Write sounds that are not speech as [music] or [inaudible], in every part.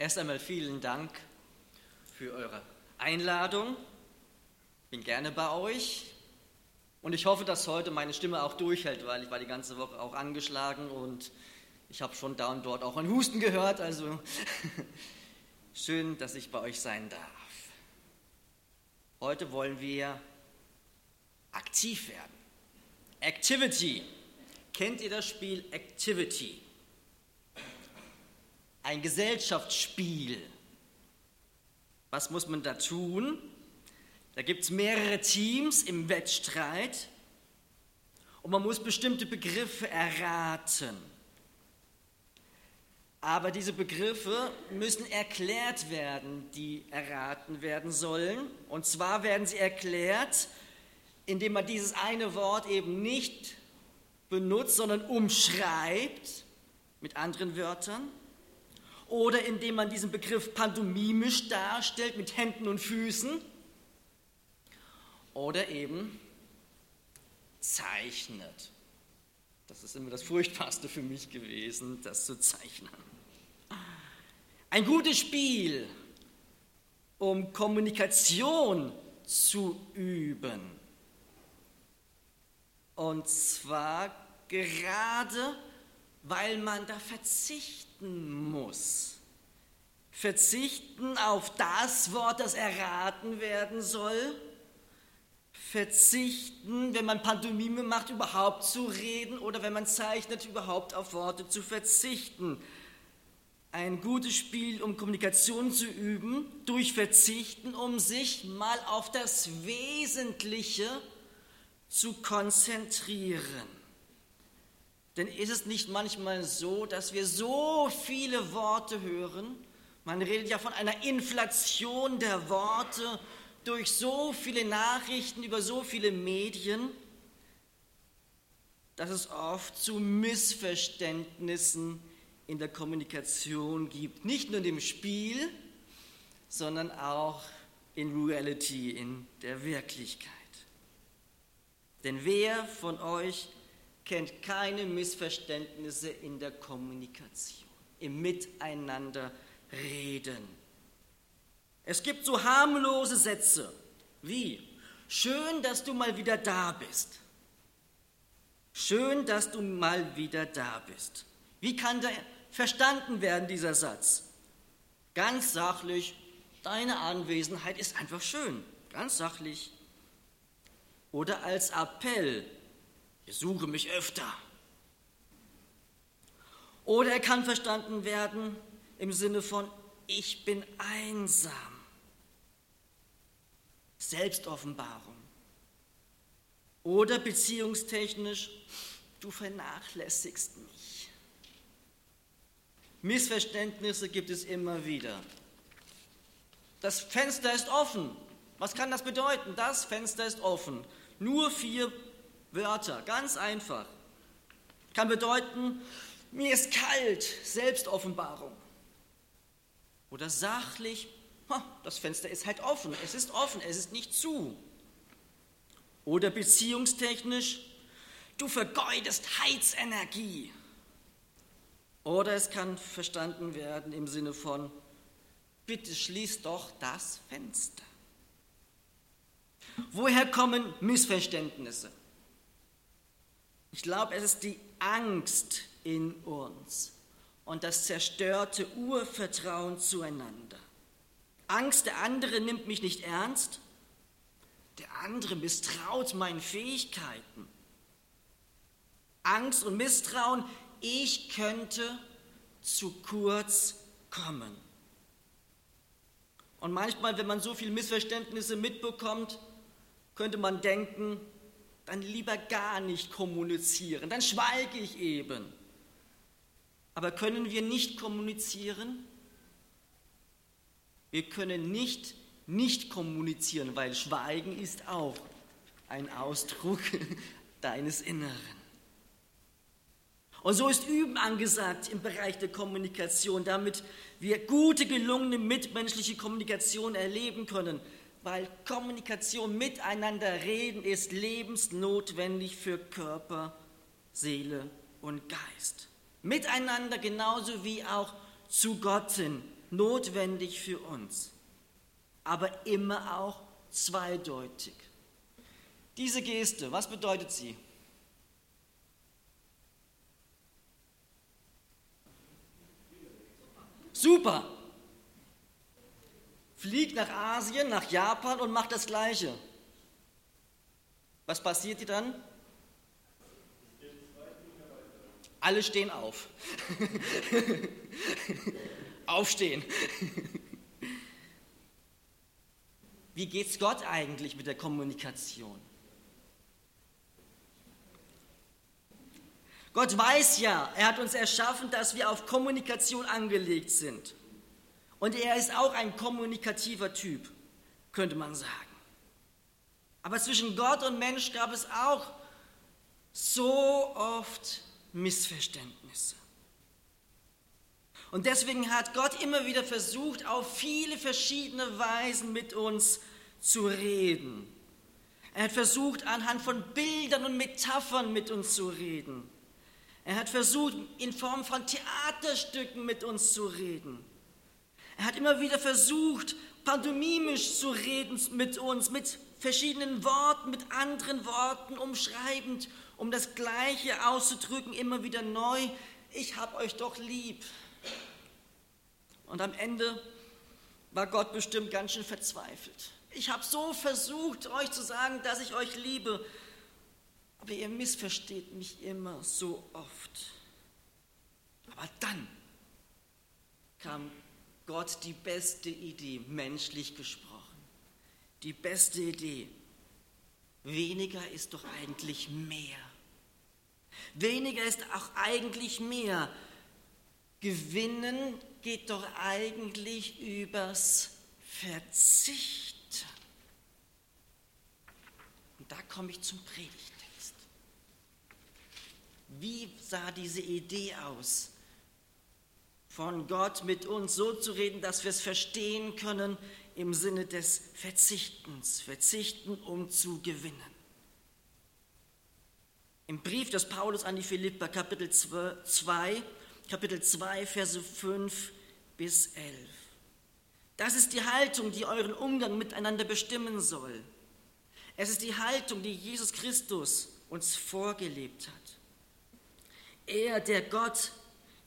Erst einmal vielen Dank für eure Einladung. Bin gerne bei euch. Und ich hoffe, dass heute meine Stimme auch durchhält, weil ich war die ganze Woche auch angeschlagen und ich habe schon da und dort auch ein Husten gehört. Also [laughs] schön, dass ich bei euch sein darf. Heute wollen wir aktiv werden. Activity. Kennt ihr das Spiel Activity? Ein Gesellschaftsspiel. Was muss man da tun? Da gibt es mehrere Teams im Wettstreit und man muss bestimmte Begriffe erraten. Aber diese Begriffe müssen erklärt werden, die erraten werden sollen. Und zwar werden sie erklärt, indem man dieses eine Wort eben nicht benutzt, sondern umschreibt mit anderen Wörtern. Oder indem man diesen Begriff pantomimisch darstellt mit Händen und Füßen. Oder eben zeichnet. Das ist immer das Furchtbarste für mich gewesen, das zu zeichnen. Ein gutes Spiel, um Kommunikation zu üben. Und zwar gerade, weil man da verzichten muss. Verzichten auf das Wort, das erraten werden soll. Verzichten, wenn man Pantomime macht, überhaupt zu reden oder wenn man zeichnet, überhaupt auf Worte zu verzichten ein gutes Spiel, um Kommunikation zu üben, durch Verzichten, um sich mal auf das Wesentliche zu konzentrieren. Denn ist es nicht manchmal so, dass wir so viele Worte hören? Man redet ja von einer Inflation der Worte durch so viele Nachrichten über so viele Medien, dass es oft zu Missverständnissen in der Kommunikation gibt. Nicht nur in dem Spiel, sondern auch in Reality, in der Wirklichkeit. Denn wer von euch kennt keine Missverständnisse in der Kommunikation, im Miteinander reden? Es gibt so harmlose Sätze wie, schön, dass du mal wieder da bist. Schön, dass du mal wieder da bist. Wie kann der verstanden werden, dieser Satz. Ganz sachlich, deine Anwesenheit ist einfach schön, ganz sachlich. Oder als Appell, besuche mich öfter. Oder er kann verstanden werden im Sinne von, ich bin einsam. Selbstoffenbarung. Oder beziehungstechnisch, du vernachlässigst mich. Missverständnisse gibt es immer wieder. Das Fenster ist offen. Was kann das bedeuten? Das Fenster ist offen. Nur vier Wörter, ganz einfach. Kann bedeuten, mir ist kalt, Selbstoffenbarung. Oder sachlich, das Fenster ist halt offen, es ist offen, es ist nicht zu. Oder beziehungstechnisch, du vergeudest Heizenergie. Oder es kann verstanden werden im Sinne von, bitte schließ doch das Fenster. Woher kommen Missverständnisse? Ich glaube, es ist die Angst in uns und das zerstörte Urvertrauen zueinander. Angst, der andere nimmt mich nicht ernst, der andere misstraut meinen Fähigkeiten. Angst und Misstrauen ich könnte zu kurz kommen. Und manchmal, wenn man so viele Missverständnisse mitbekommt, könnte man denken, dann lieber gar nicht kommunizieren, dann schweige ich eben. Aber können wir nicht kommunizieren? Wir können nicht nicht kommunizieren, weil Schweigen ist auch ein Ausdruck [laughs] deines Inneren. Und so ist Üben angesagt im Bereich der Kommunikation, damit wir gute, gelungene mitmenschliche Kommunikation erleben können, weil Kommunikation miteinander reden ist lebensnotwendig für Körper, Seele und Geist. Miteinander genauso wie auch zu Gott hin, notwendig für uns, aber immer auch zweideutig. Diese Geste, was bedeutet sie? Super. Fliegt nach Asien, nach Japan und macht das Gleiche. Was passiert dann? Alle stehen auf. [laughs] Aufstehen. [laughs] Wie geht es Gott eigentlich mit der Kommunikation? Gott weiß ja, er hat uns erschaffen, dass wir auf Kommunikation angelegt sind. Und er ist auch ein kommunikativer Typ, könnte man sagen. Aber zwischen Gott und Mensch gab es auch so oft Missverständnisse. Und deswegen hat Gott immer wieder versucht, auf viele verschiedene Weisen mit uns zu reden. Er hat versucht, anhand von Bildern und Metaphern mit uns zu reden. Er hat versucht, in Form von Theaterstücken mit uns zu reden. Er hat immer wieder versucht, pantomimisch zu reden mit uns, mit verschiedenen Worten, mit anderen Worten umschreibend, um das Gleiche auszudrücken, immer wieder neu. Ich habe euch doch lieb. Und am Ende war Gott bestimmt ganz schön verzweifelt. Ich habe so versucht, euch zu sagen, dass ich euch liebe, aber ihr missversteht mich immer so oft. Aber dann kam Gott die beste Idee, menschlich gesprochen. Die beste Idee. Weniger ist doch eigentlich mehr. Weniger ist auch eigentlich mehr. Gewinnen geht doch eigentlich übers Verzichten. Und da komme ich zum Predigt. Wie sah diese Idee aus? Von Gott mit uns so zu reden, dass wir es verstehen können im Sinne des Verzichtens. Verzichten, um zu gewinnen. Im Brief des Paulus an die Philipper, Kapitel 2, Kapitel 2, Verse 5 bis 11. Das ist die Haltung, die euren Umgang miteinander bestimmen soll. Es ist die Haltung, die Jesus Christus uns vorgelebt hat. Er, der Gott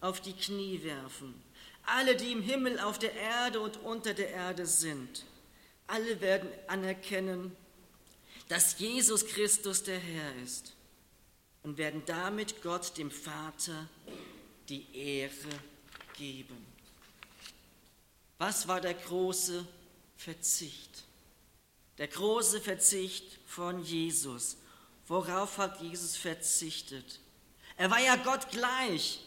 auf die Knie werfen. Alle, die im Himmel, auf der Erde und unter der Erde sind. Alle werden anerkennen, dass Jesus Christus der Herr ist und werden damit Gott, dem Vater, die Ehre geben. Was war der große Verzicht? Der große Verzicht von Jesus. Worauf hat Jesus verzichtet? Er war ja Gott gleich,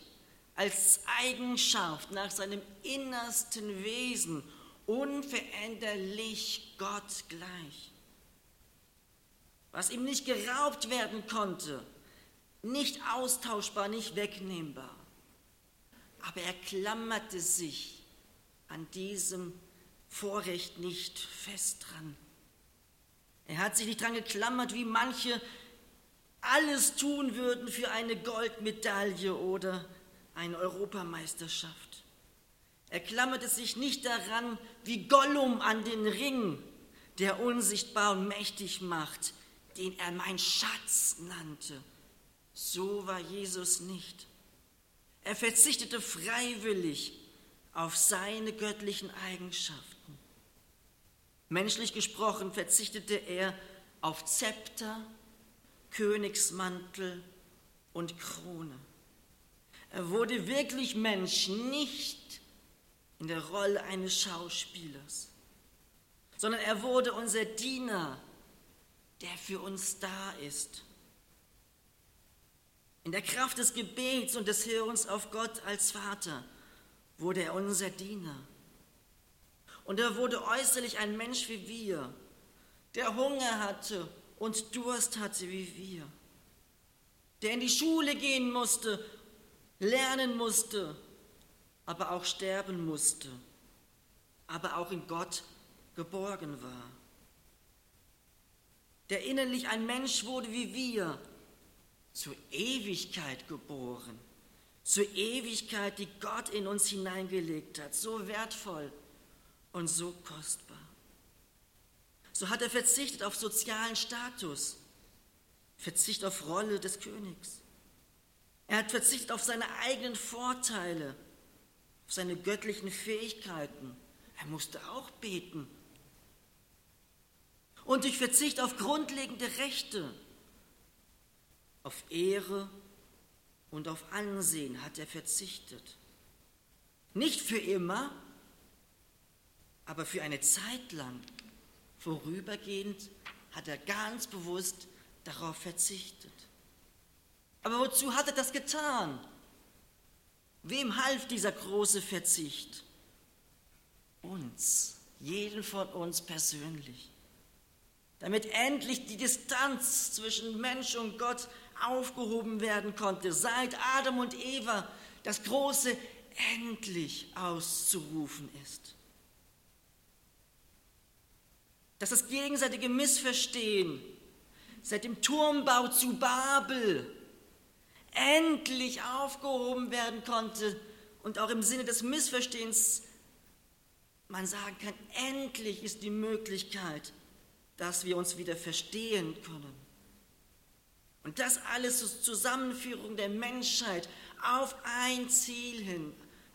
als Eigenschaft nach seinem innersten Wesen, unveränderlich Gott gleich. Was ihm nicht geraubt werden konnte, nicht austauschbar, nicht wegnehmbar. Aber er klammerte sich an diesem Vorrecht nicht fest dran. Er hat sich nicht dran geklammert, wie manche alles tun würden für eine Goldmedaille oder eine Europameisterschaft. Er klammerte sich nicht daran wie Gollum an den Ring, der unsichtbar und mächtig macht, den er mein Schatz nannte. So war Jesus nicht. Er verzichtete freiwillig auf seine göttlichen Eigenschaften. Menschlich gesprochen verzichtete er auf Zepter, Königsmantel und Krone. Er wurde wirklich Mensch, nicht in der Rolle eines Schauspielers, sondern er wurde unser Diener, der für uns da ist. In der Kraft des Gebets und des Hörens auf Gott als Vater wurde er unser Diener. Und er wurde äußerlich ein Mensch wie wir, der Hunger hatte und Durst hatte wie wir, der in die Schule gehen musste, lernen musste, aber auch sterben musste, aber auch in Gott geborgen war, der innerlich ein Mensch wurde wie wir, zur Ewigkeit geboren, zur Ewigkeit, die Gott in uns hineingelegt hat, so wertvoll und so kostbar. So hat er verzichtet auf sozialen Status, Verzicht auf Rolle des Königs. Er hat verzichtet auf seine eigenen Vorteile, auf seine göttlichen Fähigkeiten. Er musste auch beten. Und durch Verzicht auf grundlegende Rechte, auf Ehre und auf Ansehen hat er verzichtet. Nicht für immer, aber für eine Zeit lang, vorübergehend, hat er ganz bewusst darauf verzichtet. Aber wozu hat er das getan? Wem half dieser große Verzicht? Uns, jeden von uns persönlich. Damit endlich die Distanz zwischen Mensch und Gott aufgehoben werden konnte, seit Adam und Eva das große endlich auszurufen ist. Dass das gegenseitige Missverstehen seit dem Turmbau zu Babel endlich aufgehoben werden konnte und auch im Sinne des Missverstehens man sagen kann, endlich ist die Möglichkeit, dass wir uns wieder verstehen können. Und das alles zur Zusammenführung der Menschheit auf ein Ziel hin,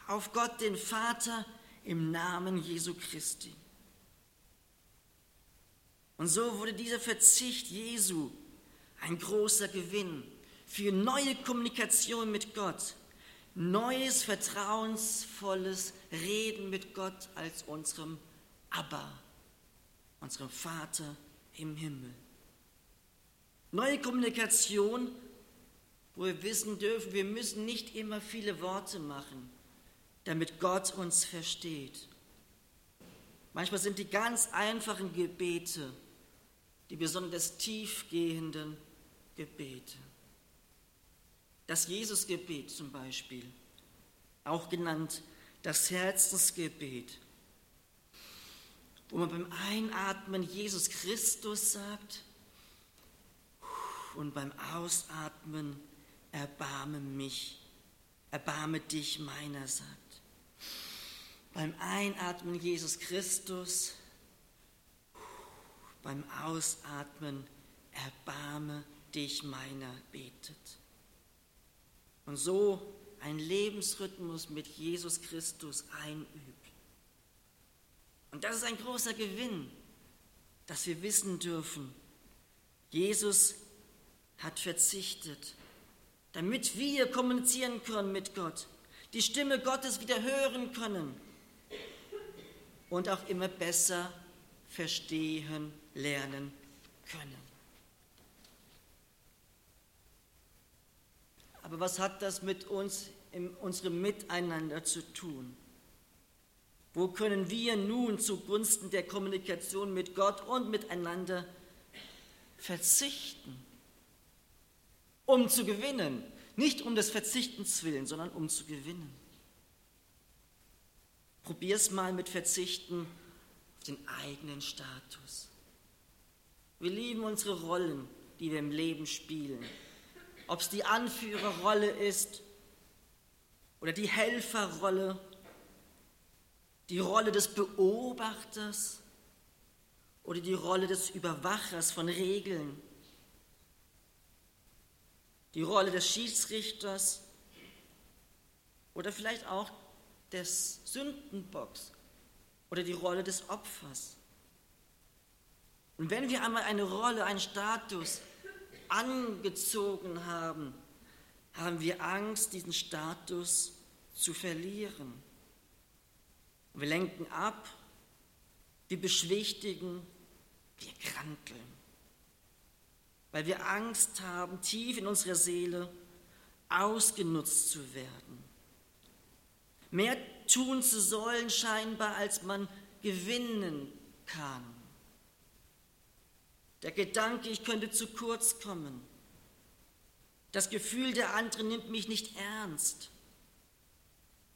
auf Gott den Vater im Namen Jesu Christi. Und so wurde dieser Verzicht Jesu ein großer Gewinn für neue Kommunikation mit Gott, neues vertrauensvolles Reden mit Gott als unserem Abba, unserem Vater im Himmel. Neue Kommunikation, wo wir wissen dürfen, wir müssen nicht immer viele Worte machen, damit Gott uns versteht. Manchmal sind die ganz einfachen Gebete die besonders tiefgehenden Gebete. Das Jesusgebet zum Beispiel, auch genannt das Herzensgebet, wo man beim Einatmen Jesus Christus sagt und beim Ausatmen erbarme mich, erbarme dich meiner sagt. Beim Einatmen Jesus Christus, beim Ausatmen erbarme dich meiner betet. Und so ein Lebensrhythmus mit Jesus Christus einübt. Und das ist ein großer Gewinn, dass wir wissen dürfen, Jesus hat verzichtet, damit wir kommunizieren können mit Gott, die Stimme Gottes wieder hören können und auch immer besser verstehen, lernen können. Aber was hat das mit uns in unserem Miteinander zu tun? Wo können wir nun zugunsten der Kommunikation mit Gott und miteinander verzichten, um zu gewinnen? Nicht um des Verzichtens willen, sondern um zu gewinnen. Probier es mal mit Verzichten auf den eigenen Status. Wir lieben unsere Rollen, die wir im Leben spielen. Ob es die Anführerrolle ist oder die Helferrolle, die Rolle des Beobachters oder die Rolle des Überwachers von Regeln, die Rolle des Schiedsrichters oder vielleicht auch des Sündenbocks oder die Rolle des Opfers. Und wenn wir einmal eine Rolle, einen Status angezogen haben, haben wir Angst, diesen Status zu verlieren. Wir lenken ab, wir beschwichtigen, wir krankeln, weil wir Angst haben, tief in unserer Seele ausgenutzt zu werden. Mehr tun zu sollen scheinbar, als man gewinnen kann. Der Gedanke, ich könnte zu kurz kommen. Das Gefühl, der andere nimmt mich nicht ernst.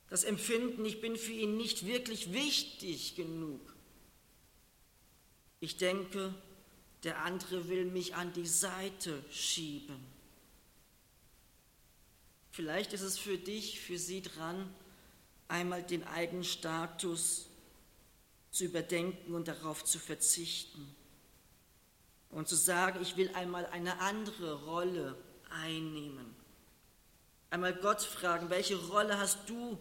Das Empfinden, ich bin für ihn nicht wirklich wichtig genug. Ich denke, der andere will mich an die Seite schieben. Vielleicht ist es für dich, für sie dran, einmal den eigenen Status zu überdenken und darauf zu verzichten. Und zu sagen, ich will einmal eine andere Rolle einnehmen. Einmal Gott fragen, welche Rolle hast du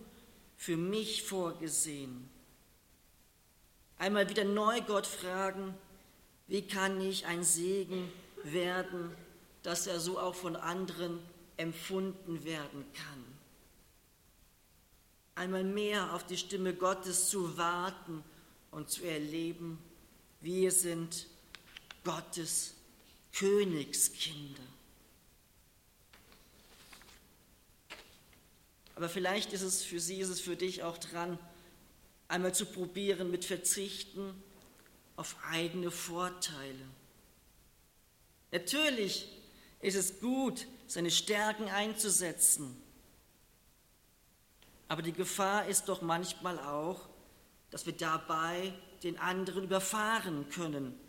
für mich vorgesehen? Einmal wieder neu Gott fragen, wie kann ich ein Segen werden, dass er so auch von anderen empfunden werden kann. Einmal mehr auf die Stimme Gottes zu warten und zu erleben, wir sind Gottes Königskinder. Aber vielleicht ist es für sie, ist es für dich auch dran, einmal zu probieren mit Verzichten auf eigene Vorteile. Natürlich ist es gut, seine Stärken einzusetzen. Aber die Gefahr ist doch manchmal auch, dass wir dabei den anderen überfahren können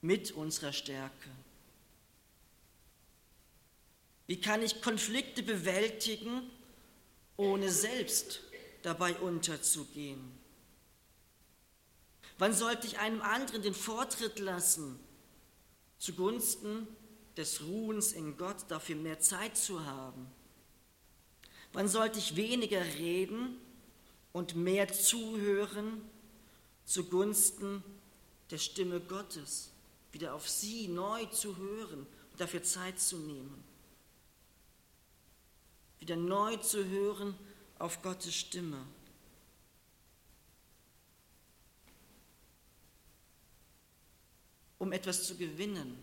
mit unserer Stärke. Wie kann ich Konflikte bewältigen, ohne selbst dabei unterzugehen? Wann sollte ich einem anderen den Vortritt lassen, zugunsten des Ruhens in Gott, dafür mehr Zeit zu haben? Wann sollte ich weniger reden und mehr zuhören zugunsten der Stimme Gottes? Wieder auf sie neu zu hören und dafür Zeit zu nehmen. Wieder neu zu hören auf Gottes Stimme. um etwas zu gewinnen,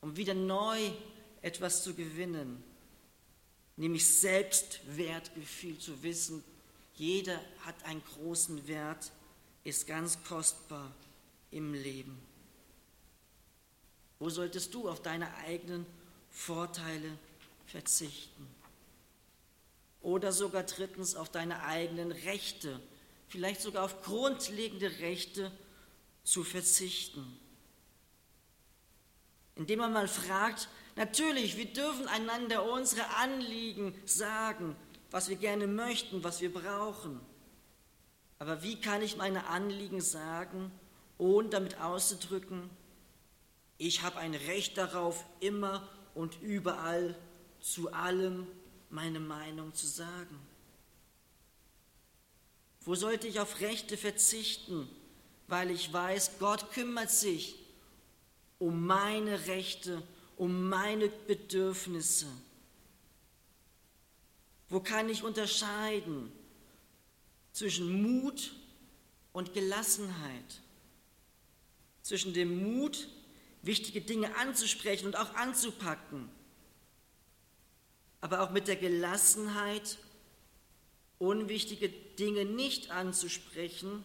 um wieder neu etwas zu gewinnen, nämlich Selbstwertgefühl zu wissen, jeder hat einen großen Wert, ist ganz kostbar im Leben. Wo solltest du auf deine eigenen Vorteile verzichten? Oder sogar drittens auf deine eigenen Rechte, vielleicht sogar auf grundlegende Rechte zu verzichten indem man mal fragt, natürlich, wir dürfen einander unsere Anliegen sagen, was wir gerne möchten, was wir brauchen. Aber wie kann ich meine Anliegen sagen, ohne damit auszudrücken, ich habe ein Recht darauf, immer und überall zu allem meine Meinung zu sagen? Wo sollte ich auf Rechte verzichten, weil ich weiß, Gott kümmert sich um meine Rechte, um meine Bedürfnisse? Wo kann ich unterscheiden zwischen Mut und Gelassenheit? Zwischen dem Mut, wichtige Dinge anzusprechen und auch anzupacken, aber auch mit der Gelassenheit, unwichtige Dinge nicht anzusprechen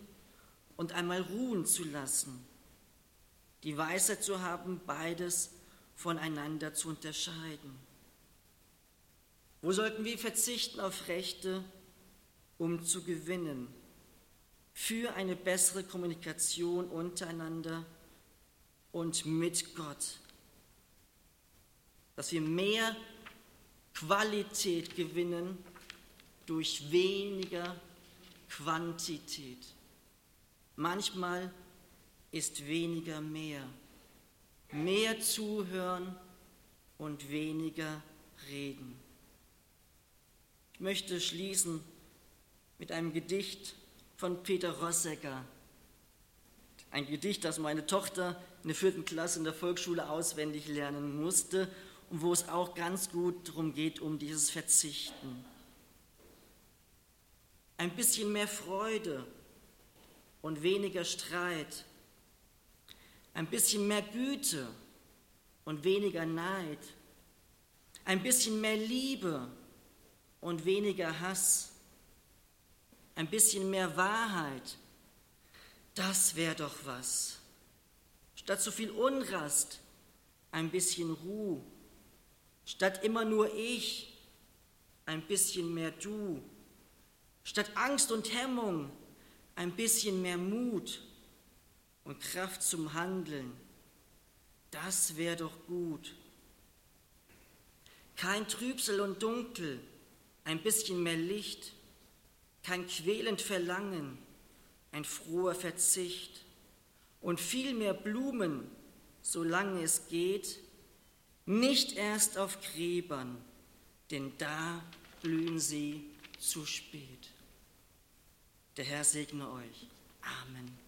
und einmal ruhen zu lassen die Weisheit zu haben, beides voneinander zu unterscheiden. Wo sollten wir verzichten auf Rechte, um zu gewinnen? Für eine bessere Kommunikation untereinander und mit Gott. Dass wir mehr Qualität gewinnen durch weniger Quantität. Manchmal ist weniger mehr. Mehr zuhören und weniger reden. Ich möchte schließen mit einem Gedicht von Peter Rossecker. Ein Gedicht, das meine Tochter in der vierten Klasse in der Volksschule auswendig lernen musste und wo es auch ganz gut darum geht, um dieses Verzichten. Ein bisschen mehr Freude und weniger Streit. Ein bisschen mehr Güte und weniger Neid. Ein bisschen mehr Liebe und weniger Hass. Ein bisschen mehr Wahrheit. Das wäre doch was. Statt so viel Unrast, ein bisschen Ruhe. Statt immer nur ich, ein bisschen mehr du. Statt Angst und Hemmung, ein bisschen mehr Mut und Kraft zum Handeln. Das wäre doch gut. Kein Trübsel und Dunkel, ein bisschen mehr Licht, kein quälend Verlangen, ein froher Verzicht und viel mehr Blumen, solange es geht, nicht erst auf Gräbern, denn da blühen sie zu spät. Der Herr segne euch. Amen.